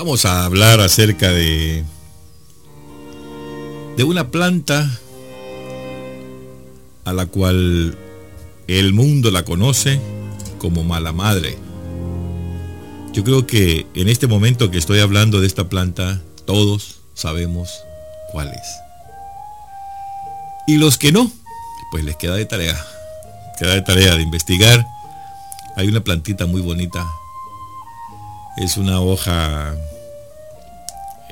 Vamos a hablar acerca de de una planta a la cual el mundo la conoce como mala madre. Yo creo que en este momento que estoy hablando de esta planta, todos sabemos cuál es. Y los que no, pues les queda de tarea. Queda de tarea de investigar. Hay una plantita muy bonita. Es una hoja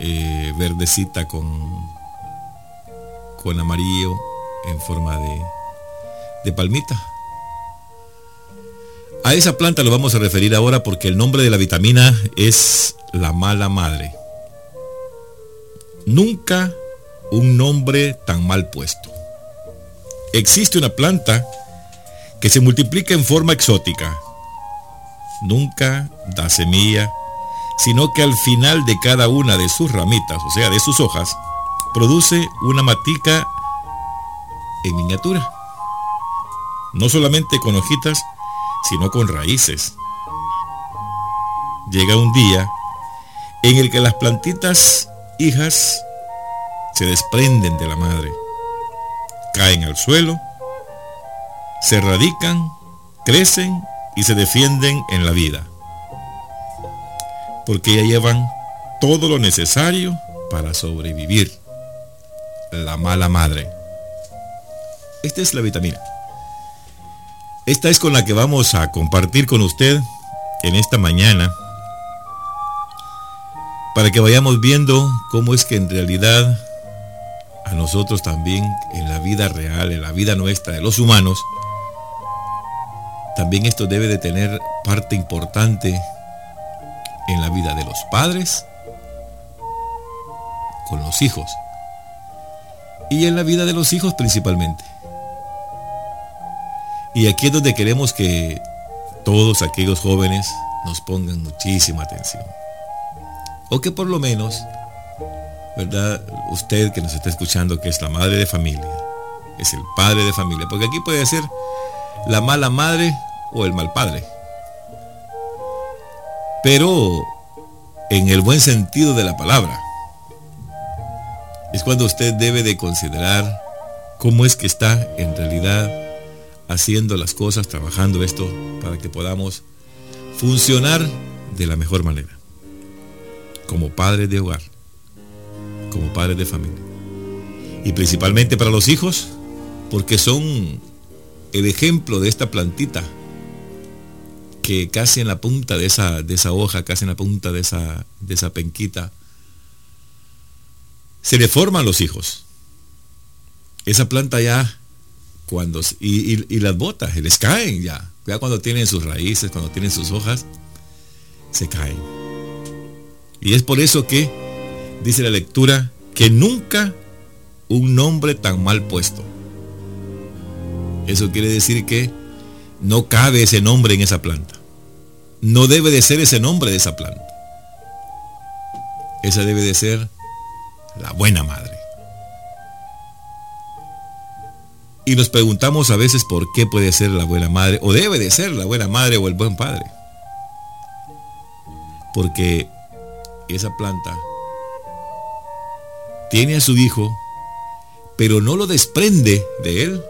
eh, verdecita con, con amarillo en forma de, de palmita. A esa planta lo vamos a referir ahora porque el nombre de la vitamina es la mala madre. Nunca un nombre tan mal puesto. Existe una planta que se multiplica en forma exótica. Nunca da semilla, sino que al final de cada una de sus ramitas, o sea, de sus hojas, produce una matica en miniatura. No solamente con hojitas, sino con raíces. Llega un día en el que las plantitas hijas se desprenden de la madre caen al suelo, se radican, crecen y se defienden en la vida. Porque ya llevan todo lo necesario para sobrevivir. La mala madre. Esta es la vitamina. Esta es con la que vamos a compartir con usted en esta mañana para que vayamos viendo cómo es que en realidad a nosotros también en la vida real, en la vida nuestra de los humanos, también esto debe de tener parte importante en la vida de los padres con los hijos y en la vida de los hijos principalmente. Y aquí es donde queremos que todos aquellos jóvenes nos pongan muchísima atención. O que por lo menos ¿verdad? Usted que nos está escuchando, que es la madre de familia, es el padre de familia, porque aquí puede ser la mala madre o el mal padre. Pero en el buen sentido de la palabra, es cuando usted debe de considerar cómo es que está en realidad haciendo las cosas, trabajando esto para que podamos funcionar de la mejor manera, como padre de hogar como padres de familia. Y principalmente para los hijos, porque son el ejemplo de esta plantita que casi en la punta de esa, de esa hoja, casi en la punta de esa, de esa penquita, se le forman los hijos. Esa planta ya, cuando, y, y las botas, les caen ya. Ya cuando tienen sus raíces, cuando tienen sus hojas, se caen. Y es por eso que dice la lectura, que nunca un nombre tan mal puesto. Eso quiere decir que no cabe ese nombre en esa planta. No debe de ser ese nombre de esa planta. Esa debe de ser la buena madre. Y nos preguntamos a veces por qué puede ser la buena madre, o debe de ser la buena madre o el buen padre. Porque esa planta tiene a su hijo, pero no lo desprende de él,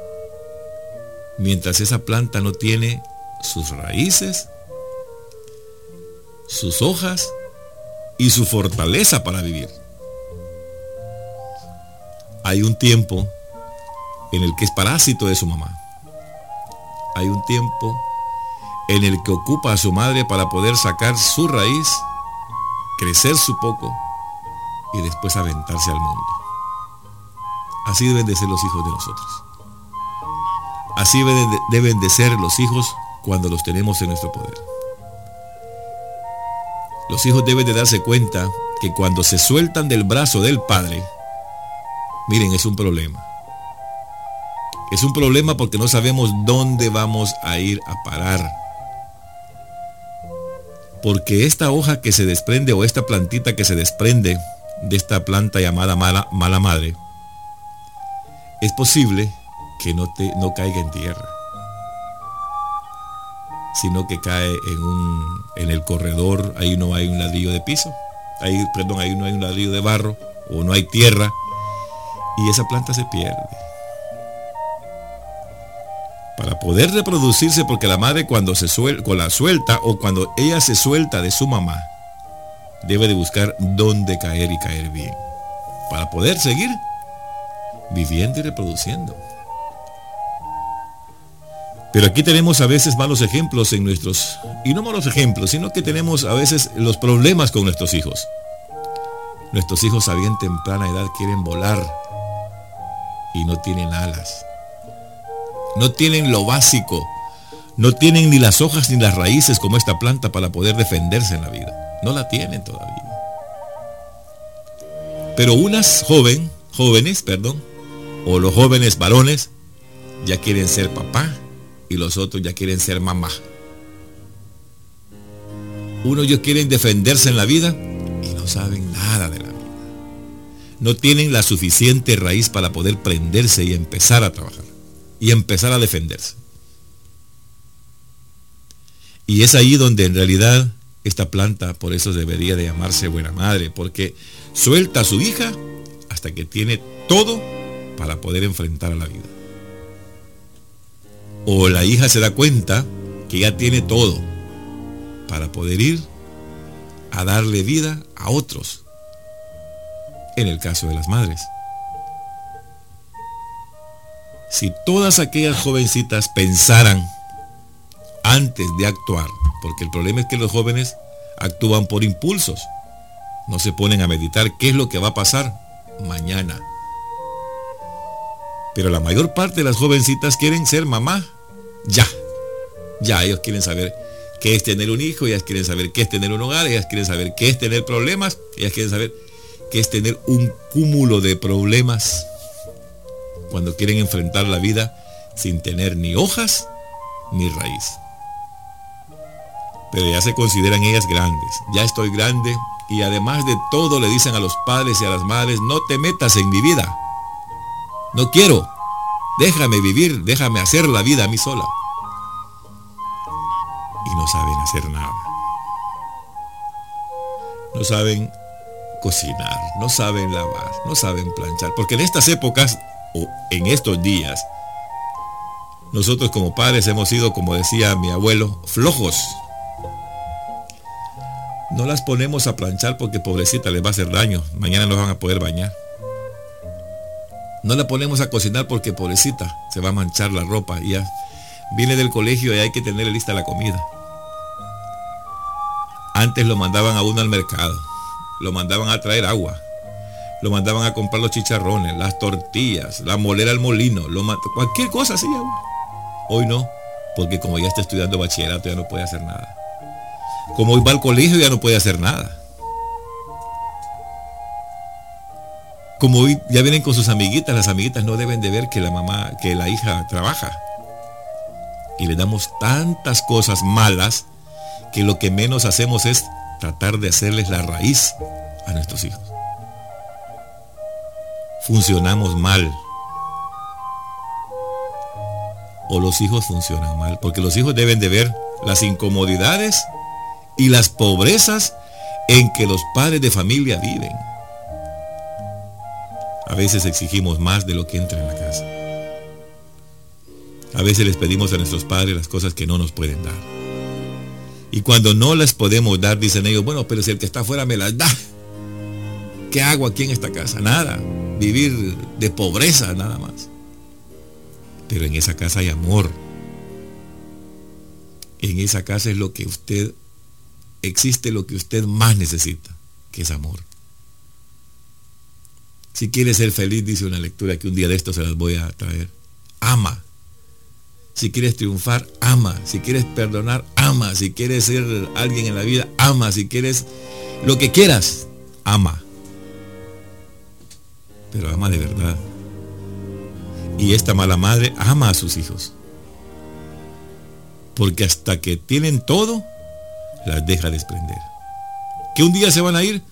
mientras esa planta no tiene sus raíces, sus hojas y su fortaleza para vivir. Hay un tiempo en el que es parásito de su mamá. Hay un tiempo en el que ocupa a su madre para poder sacar su raíz, crecer su poco y después aventarse al mundo. Así deben de ser los hijos de nosotros. Así deben de ser los hijos cuando los tenemos en nuestro poder. Los hijos deben de darse cuenta que cuando se sueltan del brazo del padre, miren, es un problema. Es un problema porque no sabemos dónde vamos a ir a parar. Porque esta hoja que se desprende o esta plantita que se desprende de esta planta llamada mala, mala madre, es posible que no, te, no caiga en tierra, sino que cae en, un, en el corredor, ahí no hay un ladrillo de piso, ahí, perdón, ahí no hay un ladrillo de barro o no hay tierra y esa planta se pierde. Para poder reproducirse, porque la madre cuando se suelta, la suelta o cuando ella se suelta de su mamá, debe de buscar dónde caer y caer bien. Para poder seguir viviendo y reproduciendo. Pero aquí tenemos a veces malos ejemplos en nuestros, y no malos ejemplos, sino que tenemos a veces los problemas con nuestros hijos. Nuestros hijos a bien temprana edad quieren volar y no tienen alas. No tienen lo básico. No tienen ni las hojas ni las raíces como esta planta para poder defenderse en la vida. No la tienen todavía. Pero unas joven, jóvenes, perdón, o los jóvenes varones ya quieren ser papá y los otros ya quieren ser mamá. Unos ya quieren defenderse en la vida y no saben nada de la vida. No tienen la suficiente raíz para poder prenderse y empezar a trabajar y empezar a defenderse. Y es ahí donde en realidad esta planta por eso debería de llamarse buena madre, porque suelta a su hija hasta que tiene todo para poder enfrentar a la vida. O la hija se da cuenta que ya tiene todo para poder ir a darle vida a otros. En el caso de las madres. Si todas aquellas jovencitas pensaran antes de actuar, porque el problema es que los jóvenes actúan por impulsos, no se ponen a meditar qué es lo que va a pasar mañana. Pero la mayor parte de las jovencitas quieren ser mamá ya. Ya, ellos quieren saber qué es tener un hijo, ellas quieren saber qué es tener un hogar, ellas quieren saber qué es tener problemas, ellas quieren saber qué es tener un cúmulo de problemas cuando quieren enfrentar la vida sin tener ni hojas ni raíz. Pero ya se consideran ellas grandes. Ya estoy grande y además de todo le dicen a los padres y a las madres, no te metas en mi vida. No quiero. Déjame vivir, déjame hacer la vida a mí sola. Saben hacer nada. No saben cocinar, no saben lavar, no saben planchar. Porque en estas épocas o en estos días, nosotros como padres hemos sido, como decía mi abuelo, flojos. No las ponemos a planchar porque pobrecita les va a hacer daño. Mañana no van a poder bañar. No la ponemos a cocinar porque pobrecita se va a manchar la ropa ya viene del colegio y hay que tener lista la comida. Antes lo mandaban a uno al mercado, lo mandaban a traer agua, lo mandaban a comprar los chicharrones, las tortillas, la molera al molino, lo cualquier cosa así. Hoy no, porque como ya está estudiando bachillerato ya no puede hacer nada. Como hoy va al colegio ya no puede hacer nada. Como hoy ya vienen con sus amiguitas, las amiguitas no deben de ver que la mamá, que la hija trabaja. Y le damos tantas cosas malas que lo que menos hacemos es tratar de hacerles la raíz a nuestros hijos funcionamos mal. O los hijos funcionan mal, porque los hijos deben de ver las incomodidades y las pobrezas en que los padres de familia viven. A veces exigimos más de lo que entra en la casa. A veces les pedimos a nuestros padres las cosas que no nos pueden dar. Y cuando no las podemos dar, dicen ellos, bueno, pero si el que está afuera me las da, ¿qué hago aquí en esta casa? Nada vivir de pobreza nada más. Pero en esa casa hay amor. En esa casa es lo que usted, existe lo que usted más necesita, que es amor. Si quiere ser feliz, dice una lectura que un día de esto se las voy a traer. Ama. Si quieres triunfar, ama. Si quieres perdonar, ama. Si quieres ser alguien en la vida, ama. Si quieres lo que quieras, ama pero ama de verdad. Y esta mala madre ama a sus hijos. Porque hasta que tienen todo, las deja desprender. ¿Que un día se van a ir?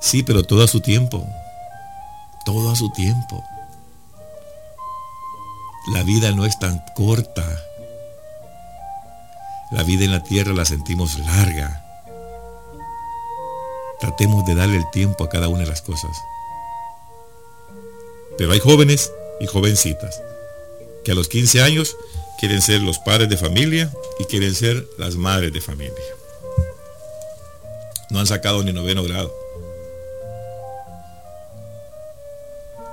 Sí, pero todo a su tiempo. Todo a su tiempo. La vida no es tan corta. La vida en la tierra la sentimos larga. tratemos de darle el tiempo a cada una de las cosas. Pero hay jóvenes y jovencitas que a los 15 años quieren ser los padres de familia y quieren ser las madres de familia. No han sacado ni noveno grado.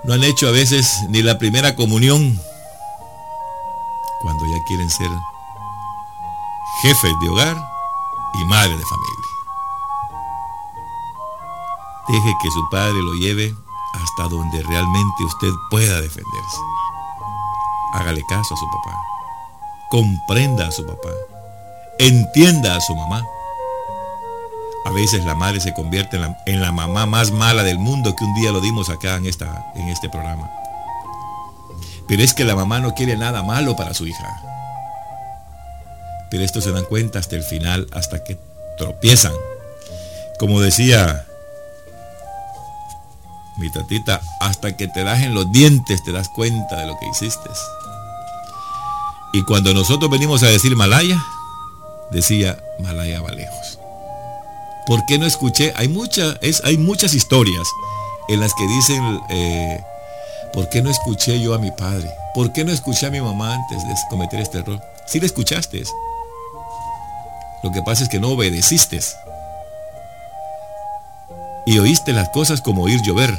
No han hecho a veces ni la primera comunión cuando ya quieren ser jefes de hogar y madres de familia. Deje que su padre lo lleve hasta donde realmente usted pueda defenderse. Hágale caso a su papá. Comprenda a su papá. Entienda a su mamá. A veces la madre se convierte en la, mamá más mala del mundo que un día lo dimos acá en, esta, en este programa. Pero es que la mamá no quiere nada malo para su hija. Pero esto se dan cuenta hasta el final, hasta que tropiezan. Como decía mi tatita, hasta que te das en los dientes te das cuenta de lo que hiciste. Y cuando nosotros venimos a decir Malaya, decía Malaya va lejos. ¿Por qué no escuché? Hay, es, hay muchas historias en las que dicen, eh, ¿por qué no escuché yo a mi padre? ¿Por qué no escuché a mi mamá antes de cometer este error? Si le escuchaste. Lo que pasa es que no obedeciste. Y oíste las cosas como oír llover.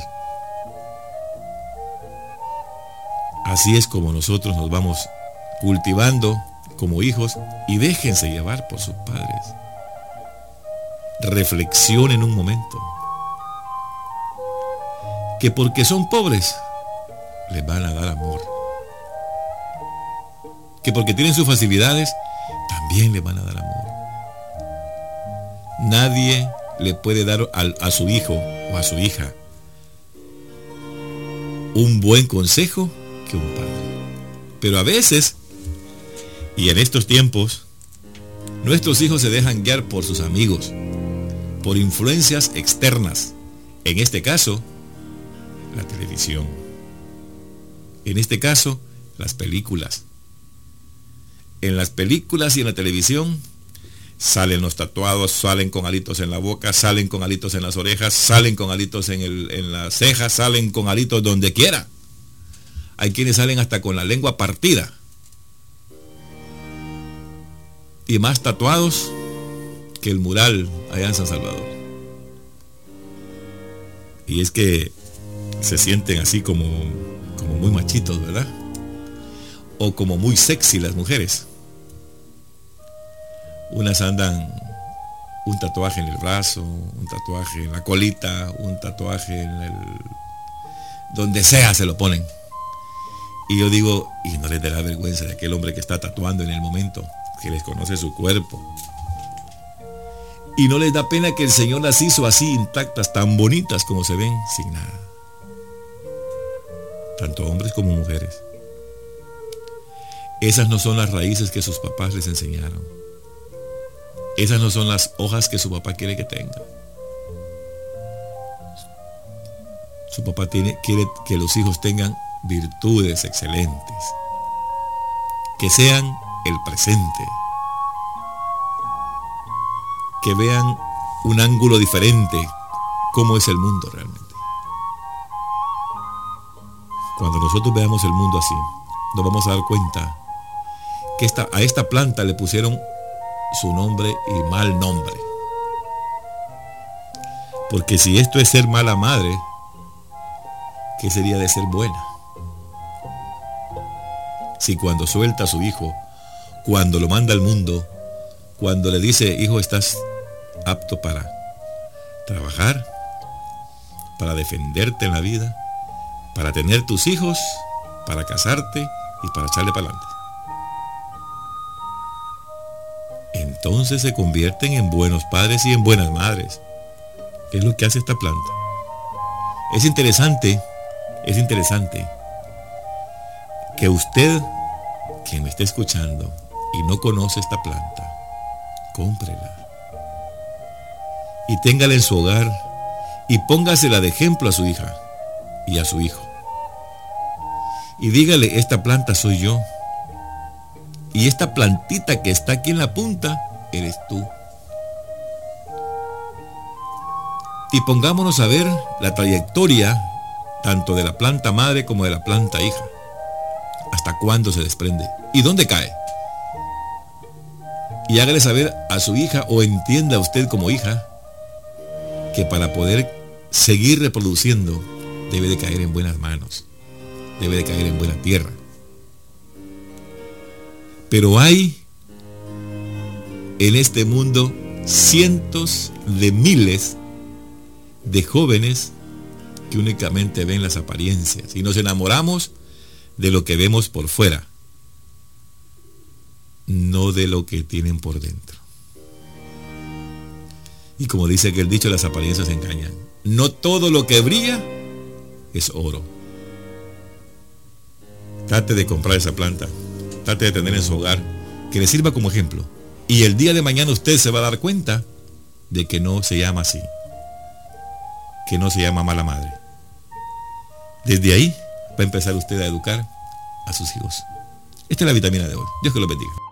Así es como nosotros nos vamos cultivando como hijos y déjense llevar por sus padres. Reflexionen un momento. Que porque son pobres, les van a dar amor. Que porque tienen sus facilidades, también les van a dar amor. Nadie le puede dar a, su hijo o a su hija un buen consejo que un padre. Pero a veces, y en estos tiempos, nuestros hijos se dejan guiar por sus amigos, por influencias externas. En este caso, la televisión. En este caso, las películas. En las películas y en la televisión salen los tatuados, salen con alitos en la boca, salen con alitos en las orejas, salen con alitos en, en las cejas, salen con alitos donde quiera. Hay quienes salen hasta con la lengua partida. Y más tatuados que el mural allá en San Salvador. Y es que se sienten así como, como muy machitos, ¿verdad? O como muy sexy las mujeres. Unas andan un tatuaje en el brazo, un tatuaje en la colita, un tatuaje en el... donde sea se lo ponen. Y yo digo, y no les da vergüenza de aquel hombre que está tatuando en el momento, que les conoce su cuerpo. Y no les da pena que el Señor las hizo así intactas, tan bonitas como se ven, sin nada. Tanto hombres como mujeres. Esas no son las raíces que sus papás les enseñaron. Esas no son las hojas que su papá quiere que tenga. Su papá quiere que los hijos tengan virtudes excelentes, que sean el presente, que vean un ángulo diferente, cómo es el mundo realmente. Cuando nosotros veamos el mundo así, nos vamos a dar cuenta que esta, a esta planta le pusieron su nombre y mal nombre. Porque si esto es ser mala madre, ¿qué sería de ser buena? si cuando suelta a su hijo, cuando lo manda al mundo, cuando le dice, hijo, estás apto para trabajar, para defenderte en la vida, para tener tus hijos, para casarte y para echarle para adelante. Entonces se convierten en buenos padres y en buenas madres. Es lo que hace esta planta. Es interesante, es interesante que usted, que me esté escuchando y no conoce esta planta, cómprela. Y téngala en su hogar y póngasela de ejemplo a su hija y a su hijo. Y dígale, esta planta soy yo. Y esta plantita que está aquí en la punta, eres tú. Y pongámonos a ver la trayectoria tanto de la planta madre como de la planta hija. ¿Hasta cuándo se desprende? ¿Y dónde cae? Y hágale saber a su hija o entienda usted como hija que para poder seguir reproduciendo debe de caer en buenas manos, debe de caer en buena tierra. Pero hay en este mundo cientos de miles de jóvenes que únicamente ven las apariencias y nos enamoramos de lo que vemos por fuera, no de lo que tienen por dentro. Y como dice aquel dicho, las apariencias engañan. No todo lo que brilla es oro. Trate de comprar esa planta, trate de tener en su hogar, que le sirva como ejemplo. Y el día de mañana usted se va a dar cuenta de que no se llama así, que no se llama mala madre. Desde ahí va a empezar usted a educar a sus hijos. Esta es la vitamina de hoy. Dios que lo bendiga.